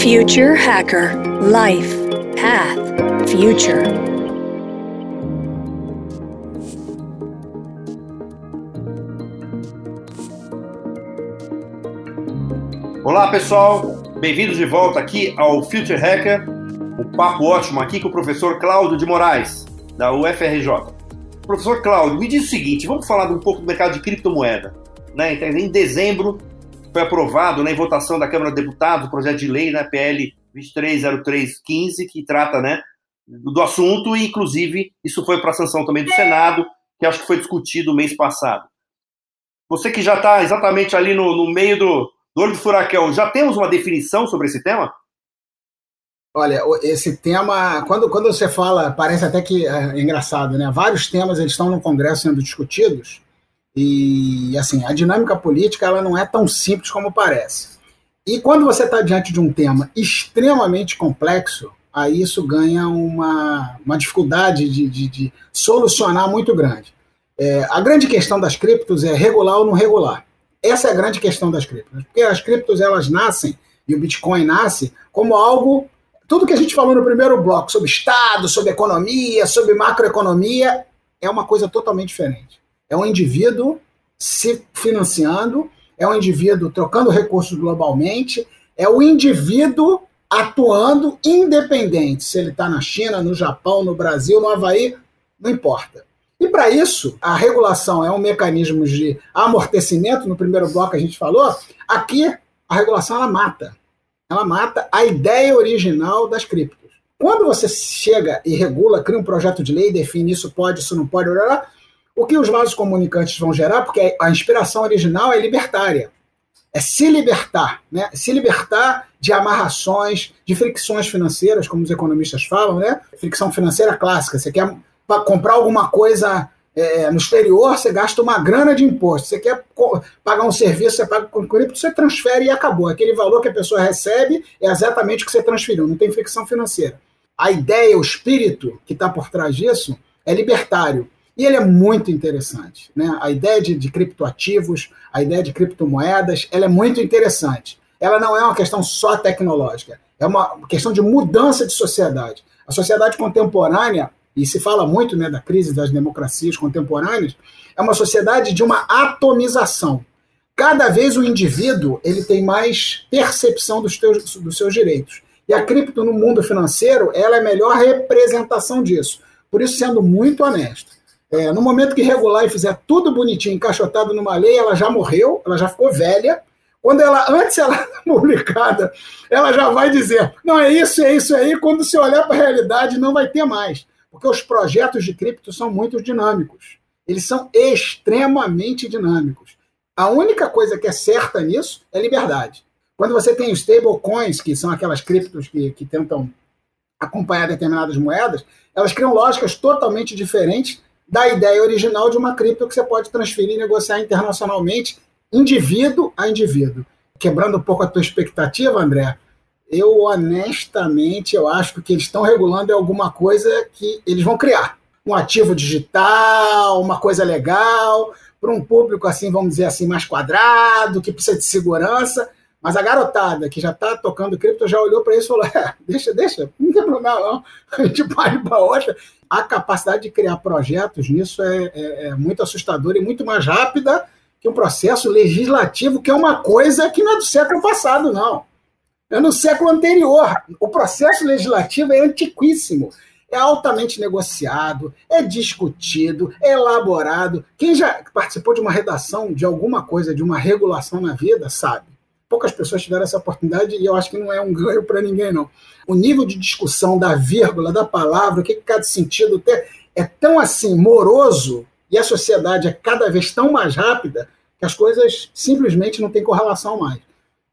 Future Hacker Life Path Future. Olá pessoal, bem-vindos de volta aqui ao Future Hacker, o um papo ótimo aqui com o professor Cláudio de Moraes, da UFRJ. Professor Cláudio, me diz o seguinte, vamos falar um pouco do mercado de criptomoeda. Né? Em dezembro foi aprovado né, em votação da Câmara de Deputados o projeto de lei, né, PL 230315, que trata né, do assunto e, inclusive, isso foi para a sanção também do Senado, que acho que foi discutido mês passado. Você que já está exatamente ali no, no meio do, do olho do furacão, já temos uma definição sobre esse tema? Olha, esse tema, quando, quando você fala, parece até que é engraçado, né? Vários temas eles estão no Congresso sendo discutidos e, assim, a dinâmica política ela não é tão simples como parece. E quando você está diante de um tema extremamente complexo, aí isso ganha uma, uma dificuldade de, de, de solucionar muito grande. É, a grande questão das criptos é regular ou não regular. Essa é a grande questão das criptos, porque as criptos elas nascem e o Bitcoin nasce como algo tudo que a gente falou no primeiro bloco sobre Estado, sobre economia, sobre macroeconomia, é uma coisa totalmente diferente. É um indivíduo se financiando, é um indivíduo trocando recursos globalmente, é o indivíduo atuando independente, se ele está na China, no Japão, no Brasil, no Havaí, não importa. E para isso, a regulação é um mecanismo de amortecimento, no primeiro bloco a gente falou, aqui a regulação ela mata ela mata a ideia original das criptos. Quando você chega e regula, cria um projeto de lei, define isso pode, isso não pode, o que os vasos comunicantes vão gerar, porque a inspiração original é libertária, é se libertar, né? se libertar de amarrações, de fricções financeiras, como os economistas falam, né? fricção financeira clássica, você quer comprar alguma coisa é, no exterior, você gasta uma grana de imposto. Você quer pagar um serviço, você paga com cripto, você transfere e acabou. Aquele valor que a pessoa recebe é exatamente o que você transferiu, não tem fricção financeira. A ideia, o espírito que está por trás disso é libertário. E ele é muito interessante. Né? A ideia de, de criptoativos, a ideia de criptomoedas, ela é muito interessante. Ela não é uma questão só tecnológica, é uma questão de mudança de sociedade. A sociedade contemporânea e se fala muito né, da crise das democracias contemporâneas, é uma sociedade de uma atomização. Cada vez o indivíduo ele tem mais percepção dos, teus, dos seus direitos. E a cripto no mundo financeiro ela é a melhor representação disso. Por isso, sendo muito honesto, é, no momento que regular e fizer tudo bonitinho, encaixotado numa lei, ela já morreu, ela já ficou velha. Quando ela, antes ela é publicada, ela já vai dizer, não é isso, é isso aí. Quando você olhar para a realidade, não vai ter mais. Porque os projetos de cripto são muito dinâmicos. Eles são extremamente dinâmicos. A única coisa que é certa nisso é liberdade. Quando você tem stablecoins, que são aquelas criptos que, que tentam acompanhar determinadas moedas, elas criam lógicas totalmente diferentes da ideia original de uma cripto que você pode transferir e negociar internacionalmente, indivíduo a indivíduo. Quebrando um pouco a tua expectativa, André, eu honestamente eu acho que eles estão regulando é alguma coisa que eles vão criar. Um ativo digital, uma coisa legal, para um público assim, vamos dizer assim, mais quadrado, que precisa de segurança. Mas a garotada que já está tocando cripto já olhou para isso e falou: é, deixa, deixa, não tem problema não, a gente vai para outra. A capacidade de criar projetos nisso é, é, é muito assustadora e muito mais rápida que um processo legislativo, que é uma coisa que não é do século passado, não é no século anterior. O processo legislativo é antiquíssimo. É altamente negociado, é discutido, é elaborado. Quem já participou de uma redação de alguma coisa, de uma regulação na vida, sabe. Poucas pessoas tiveram essa oportunidade e eu acho que não é um ganho para ninguém, não. O nível de discussão da vírgula, da palavra, o que cada sentido tem, é tão assim moroso e a sociedade é cada vez tão mais rápida que as coisas simplesmente não têm correlação mais.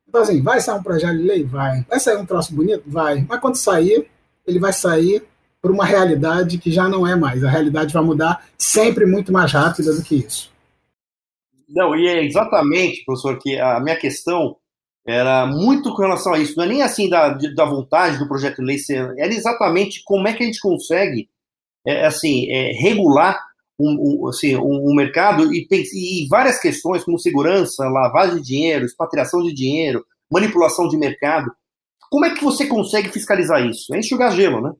Então, assim, vai sair um projeto de lei? Vai. Vai sair um troço bonito? Vai. Mas quando sair, ele vai sair por uma realidade que já não é mais. A realidade vai mudar sempre muito mais rápida do que isso. Não, e é exatamente, professor, que a minha questão era muito com relação a isso. Não é nem assim da, da vontade do projeto de lei ser, era exatamente como é que a gente consegue, é, assim, é, regular um, um, assim, um, um mercado e, e, várias questões como segurança, lavagem de dinheiro, expatriação de dinheiro, manipulação de mercado. Como é que você consegue fiscalizar isso? É enxugar gelo, né?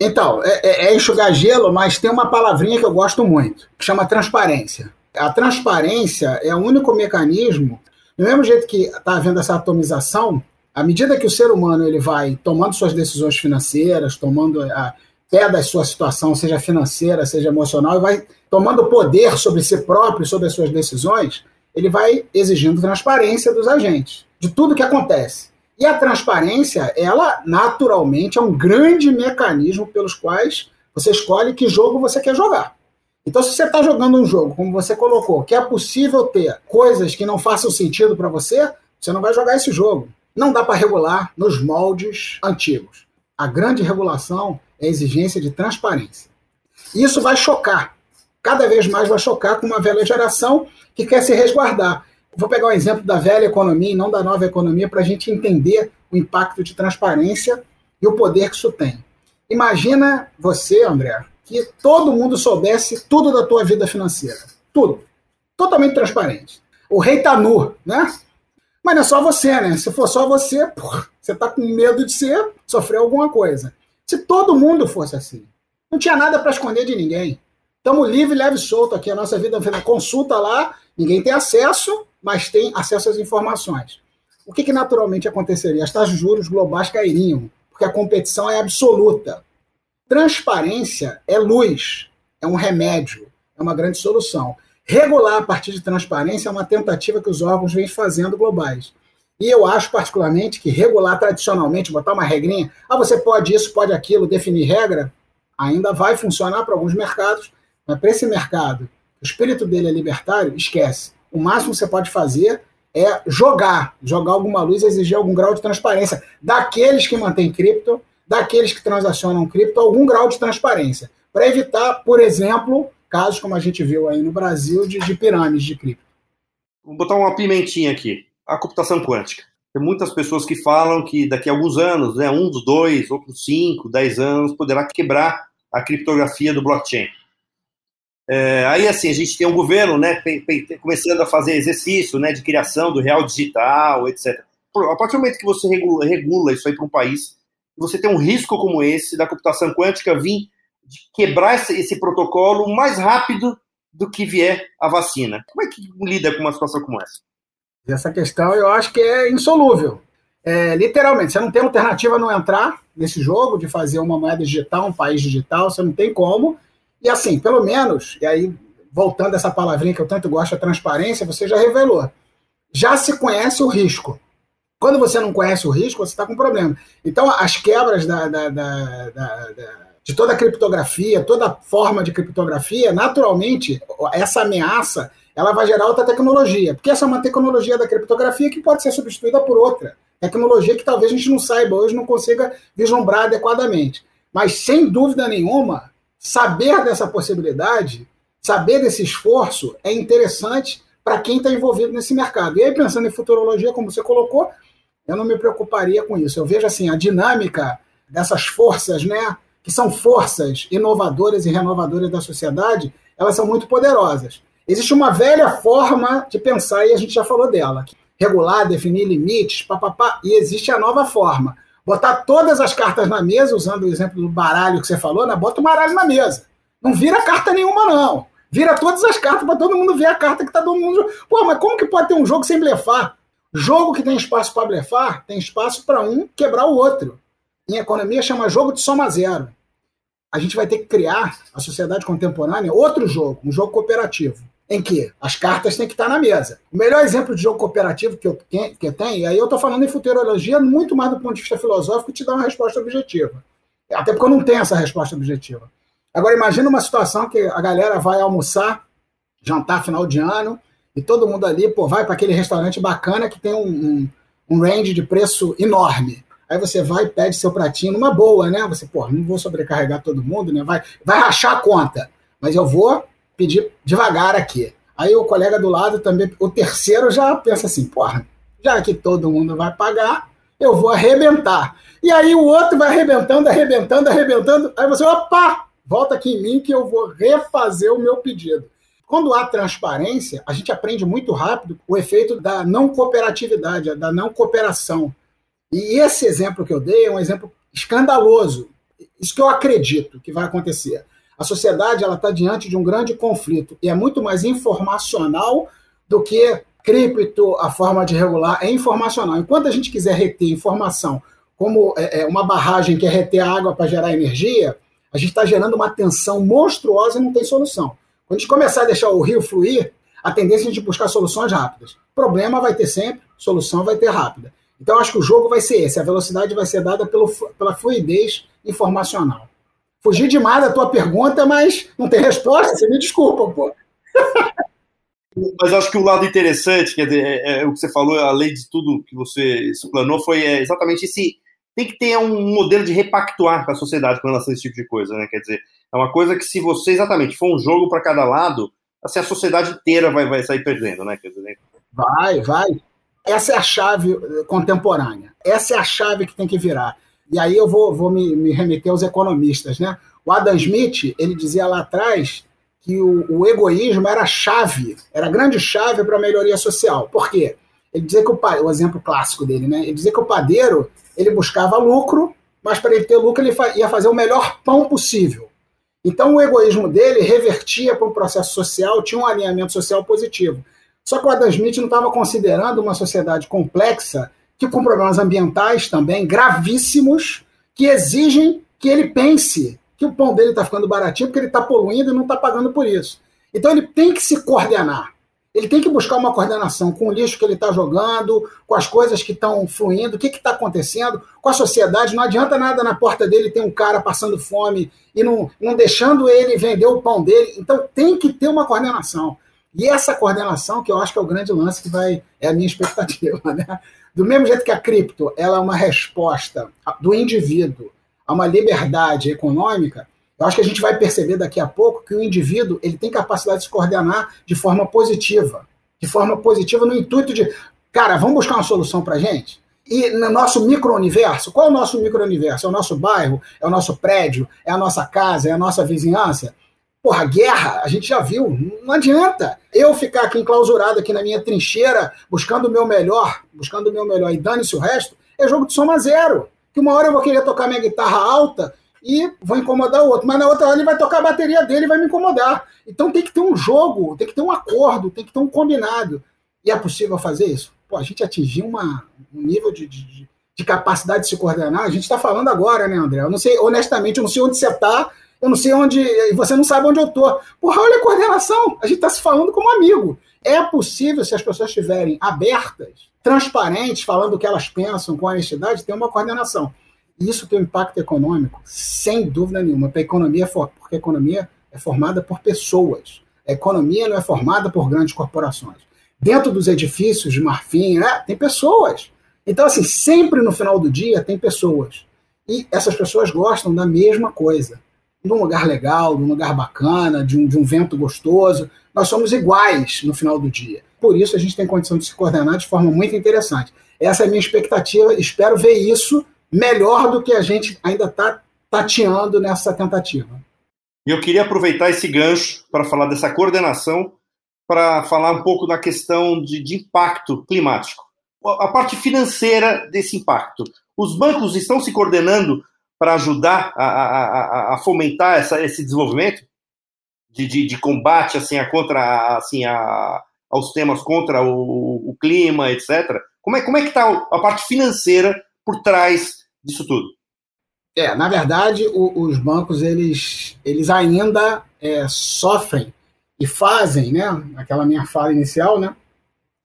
Então, é, é, é enxugar gelo, mas tem uma palavrinha que eu gosto muito, que chama transparência. A transparência é o único mecanismo, do mesmo jeito que está havendo essa atomização, à medida que o ser humano ele vai tomando suas decisões financeiras, tomando a pé da sua situação, seja financeira, seja emocional, e vai tomando poder sobre si próprio, sobre as suas decisões, ele vai exigindo transparência dos agentes, de tudo que acontece. E a transparência, ela naturalmente é um grande mecanismo pelos quais você escolhe que jogo você quer jogar. Então, se você está jogando um jogo, como você colocou, que é possível ter coisas que não façam sentido para você, você não vai jogar esse jogo. Não dá para regular nos moldes antigos. A grande regulação é a exigência de transparência. Isso vai chocar. Cada vez mais vai chocar com uma velha geração que quer se resguardar. Vou pegar um exemplo da velha economia e não da nova economia para a gente entender o impacto de transparência e o poder que isso tem. Imagina você, André, que todo mundo soubesse tudo da tua vida financeira. Tudo. Totalmente transparente. O rei tá nu, né? Mas não é só você, né? Se for só você, porra, você tá com medo de ser, sofrer alguma coisa. Se todo mundo fosse assim, não tinha nada para esconder de ninguém. Estamos livre, leve e solto aqui. A nossa vida consulta lá, ninguém tem acesso, mas tem acesso às informações. O que, que naturalmente aconteceria? As taxas de juros globais cairiam, porque a competição é absoluta. Transparência é luz, é um remédio, é uma grande solução. Regular a partir de transparência é uma tentativa que os órgãos vêm fazendo globais. E eu acho particularmente que regular tradicionalmente, botar uma regrinha, ah, você pode isso, pode aquilo, definir regra, ainda vai funcionar para alguns mercados, mas para esse mercado, o espírito dele é libertário, esquece. O máximo que você pode fazer é jogar, jogar alguma luz, exigir algum grau de transparência daqueles que mantêm cripto, daqueles que transacionam cripto, algum grau de transparência, para evitar, por exemplo, casos como a gente viu aí no Brasil de, de pirâmides de cripto. Vou botar uma pimentinha aqui, a computação quântica. Tem muitas pessoas que falam que daqui a alguns anos, né, um dos dois, outros cinco, dez anos, poderá quebrar a criptografia do blockchain. É, aí, assim, a gente tem um governo né, começando a fazer exercício né, de criação do real digital, etc. A partir do momento que você regula, regula isso aí para um país, você tem um risco como esse da computação quântica vir quebrar esse, esse, protocolo mais rápido do que vier a vacina. Como é que lida com uma situação como essa? Essa questão eu acho que é insolúvel. É, literalmente, você não tem alternativa a não entrar nesse jogo de fazer uma moeda digital, um país digital, você não tem como. E assim, pelo menos, e aí voltando a essa palavrinha que eu tanto gosto, a transparência, você já revelou. Já se conhece o risco. Quando você não conhece o risco, você está com problema. Então, as quebras da, da, da, de toda a criptografia, toda forma de criptografia, naturalmente, essa ameaça ela vai gerar outra tecnologia. Porque essa é uma tecnologia da criptografia que pode ser substituída por outra. Tecnologia que talvez a gente não saiba hoje, não consiga vislumbrar adequadamente. Mas, sem dúvida nenhuma, saber dessa possibilidade, saber desse esforço é interessante para quem está envolvido nesse mercado. E aí, pensando em futurologia, como você colocou, eu não me preocuparia com isso. Eu vejo assim a dinâmica dessas forças, né, que são forças inovadoras e renovadoras da sociedade, elas são muito poderosas. Existe uma velha forma de pensar, e a gente já falou dela, regular, definir limites, papapá, e existe a nova forma, botar todas as cartas na mesa, usando o exemplo do baralho que você falou, né? bota o baralho na mesa. Não vira carta nenhuma, não. Vira todas as cartas para todo mundo ver a carta que tá todo mundo. Pô, mas como que pode ter um jogo sem blefar? Jogo que tem espaço para blefar, tem espaço para um quebrar o outro. Em economia chama jogo de soma zero. A gente vai ter que criar a sociedade contemporânea outro jogo, um jogo cooperativo em que as cartas têm que estar na mesa. O melhor exemplo de jogo cooperativo que eu, que eu tenho, e aí eu estou falando em futurologia muito mais do ponto de vista filosófico, te dá uma resposta objetiva. Até porque eu não tenho essa resposta objetiva. Agora, imagina uma situação que a galera vai almoçar, jantar final de ano, e todo mundo ali pô, vai para aquele restaurante bacana que tem um, um, um range de preço enorme. Aí você vai e pede seu pratinho numa boa, né? Você, pô, não vou sobrecarregar todo mundo, né? Vai, vai rachar a conta. Mas eu vou pedir devagar aqui. Aí o colega do lado também, o terceiro já pensa assim, porra, já que todo mundo vai pagar, eu vou arrebentar. E aí o outro vai arrebentando, arrebentando, arrebentando. Aí você, opa, volta aqui em mim que eu vou refazer o meu pedido. Quando há transparência, a gente aprende muito rápido o efeito da não cooperatividade, da não cooperação. E esse exemplo que eu dei é um exemplo escandaloso. Isso que eu acredito que vai acontecer. A sociedade ela está diante de um grande conflito e é muito mais informacional do que cripto, a forma de regular é informacional. Enquanto a gente quiser reter informação como é, é uma barragem que é reter água para gerar energia, a gente está gerando uma tensão monstruosa e não tem solução. Quando a gente começar a deixar o rio fluir, a tendência é a gente buscar soluções rápidas. Problema vai ter sempre, solução vai ter rápida. Então, acho que o jogo vai ser esse. A velocidade vai ser dada pelo, pela fluidez informacional. Fugi demais da tua pergunta, mas não tem resposta. Você me desculpa, pô. Mas acho que o lado interessante, quer dizer, é, é, o que você falou, além de tudo que você explanou, foi é, exatamente esse. Tem que ter um modelo de repactuar com a sociedade com relação a esse tipo de coisa, né? Quer dizer, é uma coisa que se você exatamente for um jogo para cada lado, assim, a sociedade inteira vai, vai sair perdendo, né? Quer dizer, né? Vai, vai. Essa é a chave eh, contemporânea. Essa é a chave que tem que virar. E aí eu vou, vou me, me remeter aos economistas, né? O Adam Smith, ele dizia lá atrás que o, o egoísmo era a chave, era a grande chave para a melhoria social. Por quê? Ele dizia que o, o exemplo clássico dele, né? Ele dizia que o padeiro ele buscava lucro, mas para ele ter lucro ele ia fazer o melhor pão possível. Então o egoísmo dele revertia para um processo social, tinha um alinhamento social positivo. Só que o Adam Smith não estava considerando uma sociedade complexa, que com problemas ambientais também gravíssimos, que exigem que ele pense que o pão dele está ficando baratinho porque ele está poluindo e não está pagando por isso. Então ele tem que se coordenar. Ele tem que buscar uma coordenação com o lixo que ele está jogando, com as coisas que estão fluindo, o que está acontecendo com a sociedade. Não adianta nada na porta dele ter um cara passando fome e não, não deixando ele vender o pão dele. Então tem que ter uma coordenação. E essa coordenação, que eu acho que é o grande lance que vai, é a minha expectativa. Né? Do mesmo jeito que a cripto ela é uma resposta do indivíduo a uma liberdade econômica, eu acho que a gente vai perceber daqui a pouco que o indivíduo ele tem capacidade de se coordenar de forma positiva. De forma positiva no intuito de, cara, vamos buscar uma solução para gente? E no nosso micro-universo, qual é o nosso micro-universo? É o nosso bairro? É o nosso prédio? É a nossa casa? É a nossa vizinhança? Porra, guerra, a gente já viu, não adianta. Eu ficar aqui enclausurado aqui na minha trincheira, buscando o meu melhor, buscando o meu melhor e dane-se o resto, é jogo de soma zero. Que uma hora eu vou querer tocar minha guitarra alta e vou incomodar o outro, mas na outra hora ele vai tocar a bateria dele e vai me incomodar. Então tem que ter um jogo, tem que ter um acordo, tem que ter um combinado. E é possível fazer isso? Pô, a gente atingiu uma, um nível de, de, de capacidade de se coordenar. A gente está falando agora, né, André? Eu não sei, honestamente, eu não sei onde você está, eu não sei onde. Você não sabe onde eu estou. Porra, olha a coordenação. A gente está se falando como amigo. É possível, se as pessoas estiverem abertas, transparentes, falando o que elas pensam com honestidade, ter uma coordenação. Isso tem um impacto econômico, sem dúvida nenhuma, porque a economia, porque a economia é formada por pessoas. A economia não é formada por grandes corporações. Dentro dos edifícios de marfim, né, tem pessoas. Então, assim, sempre no final do dia tem pessoas. E essas pessoas gostam da mesma coisa. De um lugar legal, de um lugar bacana, de um, de um vento gostoso. Nós somos iguais no final do dia. Por isso, a gente tem condição de se coordenar de forma muito interessante. Essa é a minha expectativa. Espero ver isso melhor do que a gente ainda está tateando nessa tentativa. E eu queria aproveitar esse gancho para falar dessa coordenação, para falar um pouco da questão de, de impacto climático. A parte financeira desse impacto. Os bancos estão se coordenando para ajudar a, a, a, fomentar essa, esse desenvolvimento de, de, de, combate assim, a contra assim, a, aos temas contra o, o clima, etc. Como é, como é que está a parte financeira por trás disso tudo? É, na verdade, o, os bancos eles, eles ainda é, sofrem e fazem, né? Aquela minha fala inicial, né?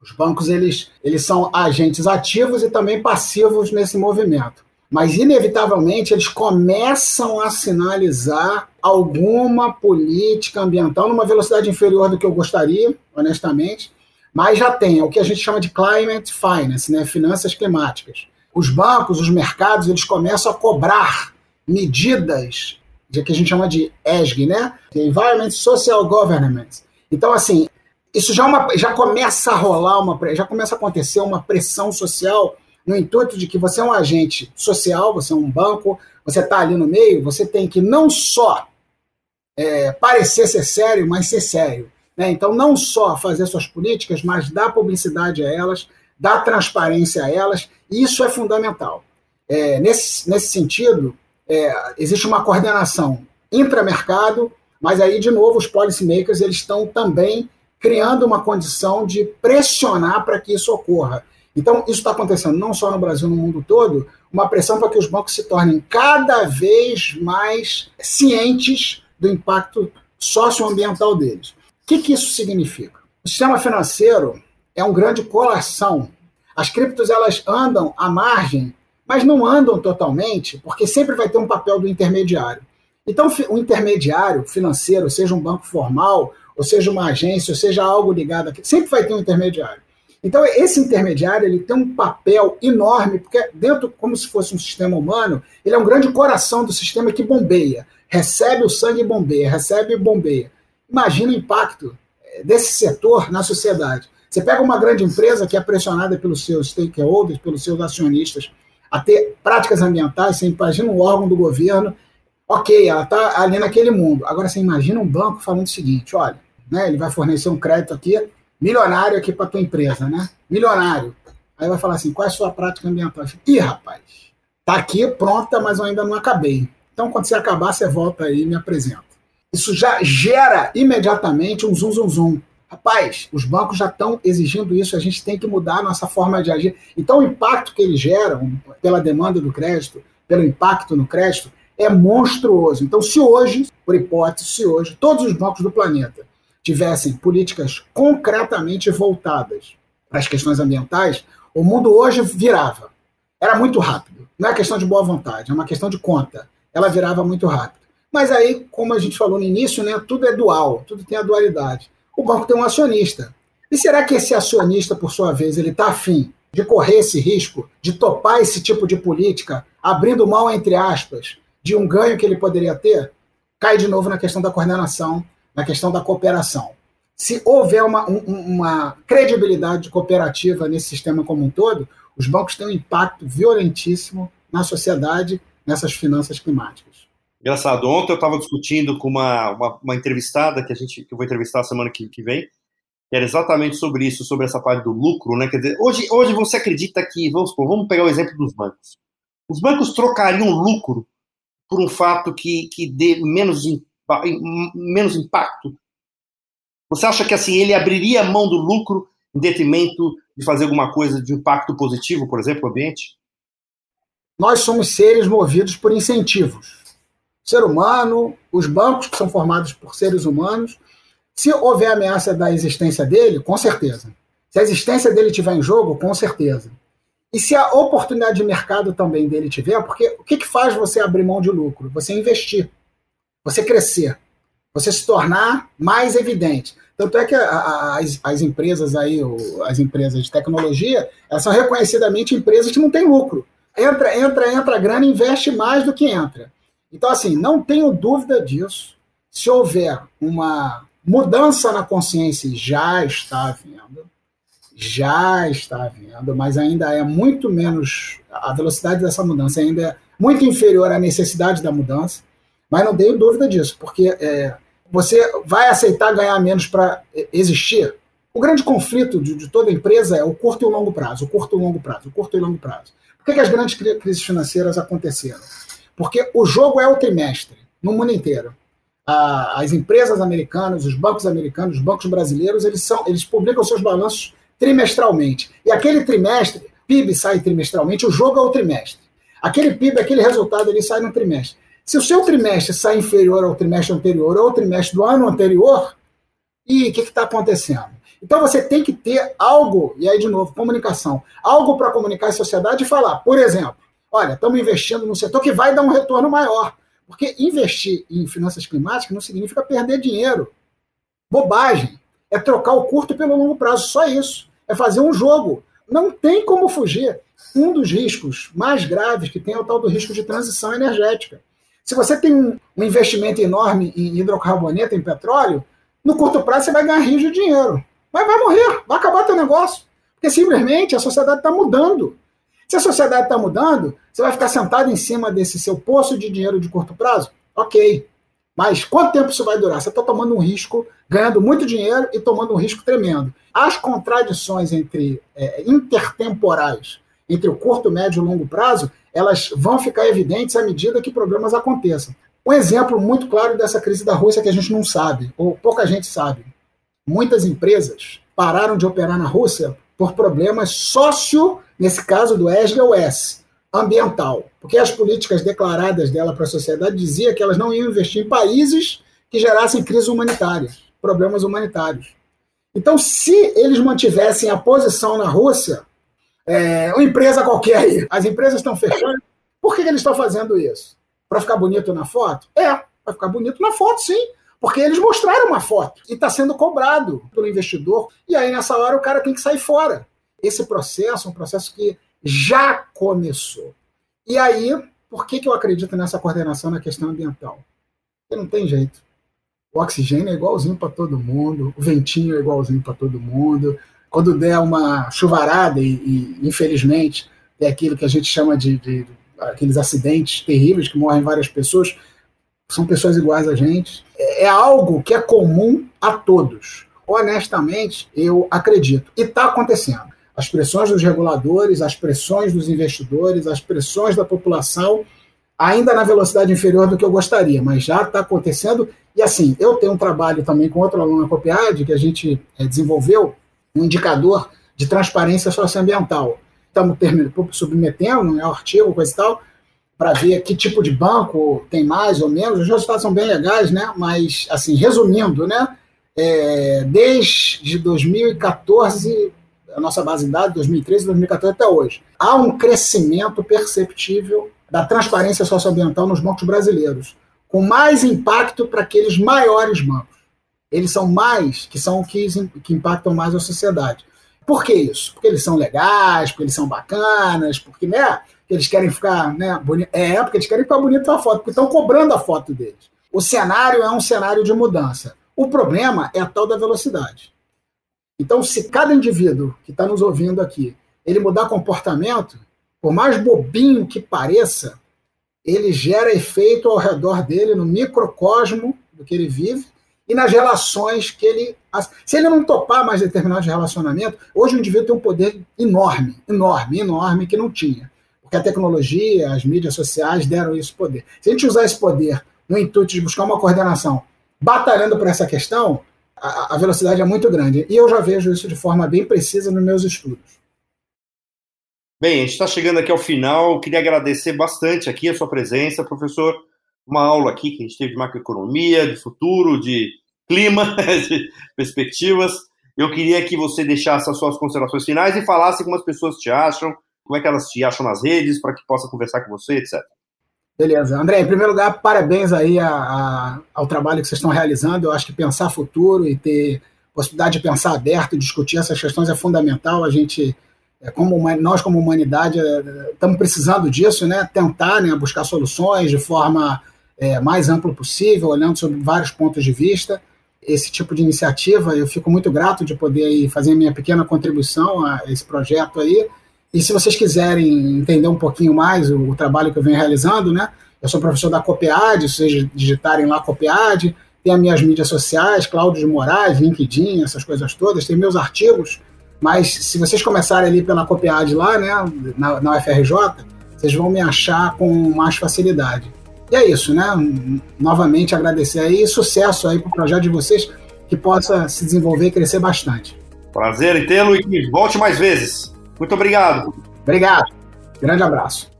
Os bancos eles, eles são agentes ativos e também passivos nesse movimento. Mas, inevitavelmente, eles começam a sinalizar alguma política ambiental numa velocidade inferior do que eu gostaria, honestamente, mas já tem é o que a gente chama de climate finance, né? finanças climáticas os bancos, os mercados, eles começam a cobrar medidas de que a gente chama de ESG, né? Environment Social Governance. Então, assim, isso já, é uma, já começa a rolar, uma, já começa a acontecer uma pressão social no intuito de que você é um agente social, você é um banco, você está ali no meio, você tem que não só é, parecer ser sério, mas ser sério. Né? Então, não só fazer suas políticas, mas dar publicidade a elas, dar transparência a elas, e isso é fundamental. É, nesse, nesse sentido, é, existe uma coordenação intramercado, mas aí, de novo, os policymakers eles estão também criando uma condição de pressionar para que isso ocorra. Então, isso está acontecendo não só no Brasil, no mundo todo, uma pressão para que os bancos se tornem cada vez mais cientes do impacto socioambiental deles. O que, que isso significa? O sistema financeiro é um grande colação. As criptos elas andam à margem, mas não andam totalmente, porque sempre vai ter um papel do intermediário. Então, o intermediário financeiro, seja um banco formal, ou seja uma agência, ou seja algo ligado aqui, sempre vai ter um intermediário. Então, esse intermediário ele tem um papel enorme, porque dentro, como se fosse um sistema humano, ele é um grande coração do sistema que bombeia, recebe o sangue e bombeia, recebe e bombeia. Imagina o impacto eh, desse setor na sociedade. Você pega uma grande empresa que é pressionada pelos seus stakeholders, pelos seus acionistas, a ter práticas ambientais, você imagina um órgão do governo, ok, ela está ali naquele mundo. Agora você imagina um banco falando o seguinte: olha, né, ele vai fornecer um crédito aqui milionário aqui para tua empresa, né? Milionário. Aí vai falar assim, qual é a sua prática ambiental? Fico, Ih, rapaz, tá aqui pronta, mas eu ainda não acabei. Então, quando você acabar, você volta aí e me apresenta. Isso já gera imediatamente um zum, zum, zum. Rapaz, os bancos já estão exigindo isso, a gente tem que mudar a nossa forma de agir. Então, o impacto que eles geram pela demanda do crédito, pelo impacto no crédito, é monstruoso. Então, se hoje, por hipótese, se hoje, todos os bancos do planeta tivessem políticas concretamente voltadas para as questões ambientais, o mundo hoje virava. Era muito rápido. Não é questão de boa vontade, é uma questão de conta. Ela virava muito rápido. Mas aí, como a gente falou no início, né, tudo é dual, tudo tem a dualidade. O banco tem um acionista. E será que esse acionista, por sua vez, ele está afim de correr esse risco, de topar esse tipo de política, abrindo mão, entre aspas, de um ganho que ele poderia ter? Cai de novo na questão da coordenação na questão da cooperação. Se houver uma, um, uma credibilidade cooperativa nesse sistema como um todo, os bancos têm um impacto violentíssimo na sociedade, nessas finanças climáticas. Engraçado, ontem eu estava discutindo com uma, uma, uma, entrevistada que a gente que eu vou entrevistar semana que, que vem, que era exatamente sobre isso, sobre essa parte do lucro, né? Quer dizer, hoje, hoje você acredita que, vamos supor, vamos pegar o exemplo dos bancos. Os bancos trocariam lucro por um fato que, que dê menos menos impacto? Você acha que assim ele abriria a mão do lucro em detrimento de fazer alguma coisa de impacto positivo, por exemplo, no ambiente? Nós somos seres movidos por incentivos. Ser humano, os bancos que são formados por seres humanos, se houver ameaça da existência dele, com certeza. Se a existência dele estiver em jogo, com certeza. E se a oportunidade de mercado também dele tiver, porque o que, que faz você abrir mão de lucro? Você investir você crescer, você se tornar mais evidente. Tanto é que a, a, as, as, empresas aí, as empresas de tecnologia, elas são reconhecidamente empresas que não têm lucro. Entra, entra, entra grana, investe mais do que entra. Então, assim, não tenho dúvida disso. Se houver uma mudança na consciência, já está havendo, já está havendo, mas ainda é muito menos, a velocidade dessa mudança ainda é muito inferior à necessidade da mudança. Mas não tenho dúvida disso, porque é, você vai aceitar ganhar menos para existir? O grande conflito de, de, toda empresa é o curto e o longo prazo, o curto e o longo prazo, o curto e o longo prazo. Por que, que as grandes crises financeiras aconteceram? Porque o jogo é o trimestre, no mundo inteiro. as empresas americanas, os bancos americanos, os bancos brasileiros, eles, são, eles publicam seus balanços trimestralmente. E aquele trimestre, PIB sai trimestralmente, o jogo é o trimestre. Aquele PIB, aquele resultado, ele sai no trimestre. Se o seu trimestre sai inferior ao trimestre anterior ou ao trimestre do ano anterior, e o que está acontecendo? Então você tem que ter algo, e aí de novo, comunicação, algo para comunicar à sociedade e falar, por exemplo, olha, estamos investindo no setor que vai dar um retorno maior. Porque investir em finanças climáticas não significa perder dinheiro. Bobagem. É trocar o curto pelo longo prazo, só isso. É fazer um jogo. Não tem como fugir. Um dos riscos mais graves que tem é o tal do risco de transição energética. Se você tem um, investimento enorme em hidrocarboneto, em petróleo, no curto prazo você vai ganhar rios de dinheiro. Mas vai morrer, vai acabar teu negócio. Porque simplesmente a sociedade está mudando. Se a sociedade está mudando, você vai ficar sentado em cima desse seu poço de dinheiro de curto prazo? Ok. Mas quanto tempo isso vai durar? Você está tomando um risco ganhando muito dinheiro e tomando um risco tremendo. As contradições entre é, intertemporais, entre o curto, médio e longo prazo, elas vão ficar evidentes à medida que problemas aconteçam. Um exemplo muito claro dessa crise da Rússia que a gente não sabe, ou pouca gente sabe. Muitas empresas pararam de operar na Rússia por problemas sócio, nesse caso do SGOS, ambiental. Porque as políticas declaradas dela para a sociedade diziam que elas não iam investir em países que gerassem crises humanitárias, problemas humanitários. Então, se eles mantivessem a posição na Rússia, é, uma empresa qualquer aí, as empresas estão fechando, por que, que eles estão fazendo isso? Para ficar bonito na foto? É, para ficar bonito na foto, sim. Porque eles mostraram uma foto e está sendo cobrado pelo investidor. E aí, nessa hora, o cara tem que sair fora. Esse processo é um processo que já começou. E aí, por que, que eu acredito nessa coordenação na questão ambiental? Porque não tem jeito. O oxigênio é igualzinho para todo mundo, o ventinho é igualzinho para todo mundo. Quando der uma chuvarada, e, e, infelizmente é aquilo que a gente chama de, de aqueles acidentes terríveis que morrem várias pessoas, são pessoas iguais a gente. É, é algo que é comum a todos. Honestamente, eu acredito. E está acontecendo. As pressões dos reguladores, as pressões dos investidores, as pressões da população, ainda na velocidade inferior do que eu gostaria, mas já está acontecendo. E assim, eu tenho um trabalho também com outro aluno na Copiad, que a gente é, desenvolveu um indicador de transparência socioambiental. Estamos submetendo, né, artigo, coisa e tal, para ver que tipo de banco tem mais ou menos. Os resultados são bem legais, né? Mas, assim, resumindo, né? É, desde 2014, a nossa base de dados, 2013, 2014 até hoje, há um crescimento perceptível da transparência socioambiental nos bancos brasileiros, com mais impacto para aqueles maiores bancos. Eles são mais, que são que, que impactam mais a sociedade. Por que isso? Porque eles são legais, porque eles são bacanas, porque, né? Que eles querem ficar, né. É, porque eles querem ficar bonito na foto, porque estão cobrando a foto deles. O cenário é um cenário de mudança. O problema é a tal da velocidade. Então, se cada indivíduo que está nos ouvindo aqui, ele mudar comportamento, por mais bobinho que pareça, ele gera efeito ao redor dele, no microcosmo do que ele vive e nas relações que ele. Se ele não topar mais determinados relacionamentos, hoje o indivíduo tem um poder enorme, enorme, enorme, que não tinha. Porque a tecnologia, as mídias sociais deram isso poder. Se a gente usar esse poder no intuito de buscar uma coordenação batalhando por essa questão, a, a velocidade é muito grande. E eu já vejo isso de forma bem precisa nos meus estudos. Bem, a gente está chegando aqui ao final. Queria agradecer bastante aqui a sua presença, professor. Uma aula aqui que a gente teve de macroeconomia, de futuro, de clima, de perspectivas. Eu queria que você deixasse as suas considerações finais e falasse como as pessoas te acham, como é que elas te acham nas redes, para que possa conversar com você, etc. Beleza. André, em primeiro lugar, parabéns aí a, a, ao trabalho que vocês estão realizando. Eu acho que pensar futuro e ter possibilidade de pensar aberto e discutir essas questões é fundamental. A gente, é, como nós como humanidade, é, estamos precisando disso, né? Tentar né, buscar soluções de forma é, mais ampla possível, olhando sobre vários pontos de vista. Esse tipo de iniciativa, eu fico muito grato de poder aí, fazer minha pequena contribuição a esse projeto aí. E se vocês quiserem entender um pouquinho mais o, o trabalho que eu venho realizando, né? Eu sou professor da Copiad, se vocês digitarem lá Copiad, tem as minhas mídias sociais, Cláudio de Moraes, LinkedIn, essas coisas todas, tem meus artigos, mas se vocês começarem ali pela Copiad lá, né, na, na UFRJ, vocês vão me achar com mais facilidade. E é isso, né? Novamente agradecer aí sucesso aí para o projeto de vocês, que possa se desenvolver e crescer bastante. Prazer em tê-lo e volte mais vezes. Muito obrigado. Obrigado. Grande abraço.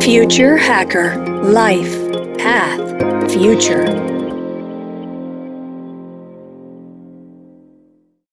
Future Hacker Life Path Future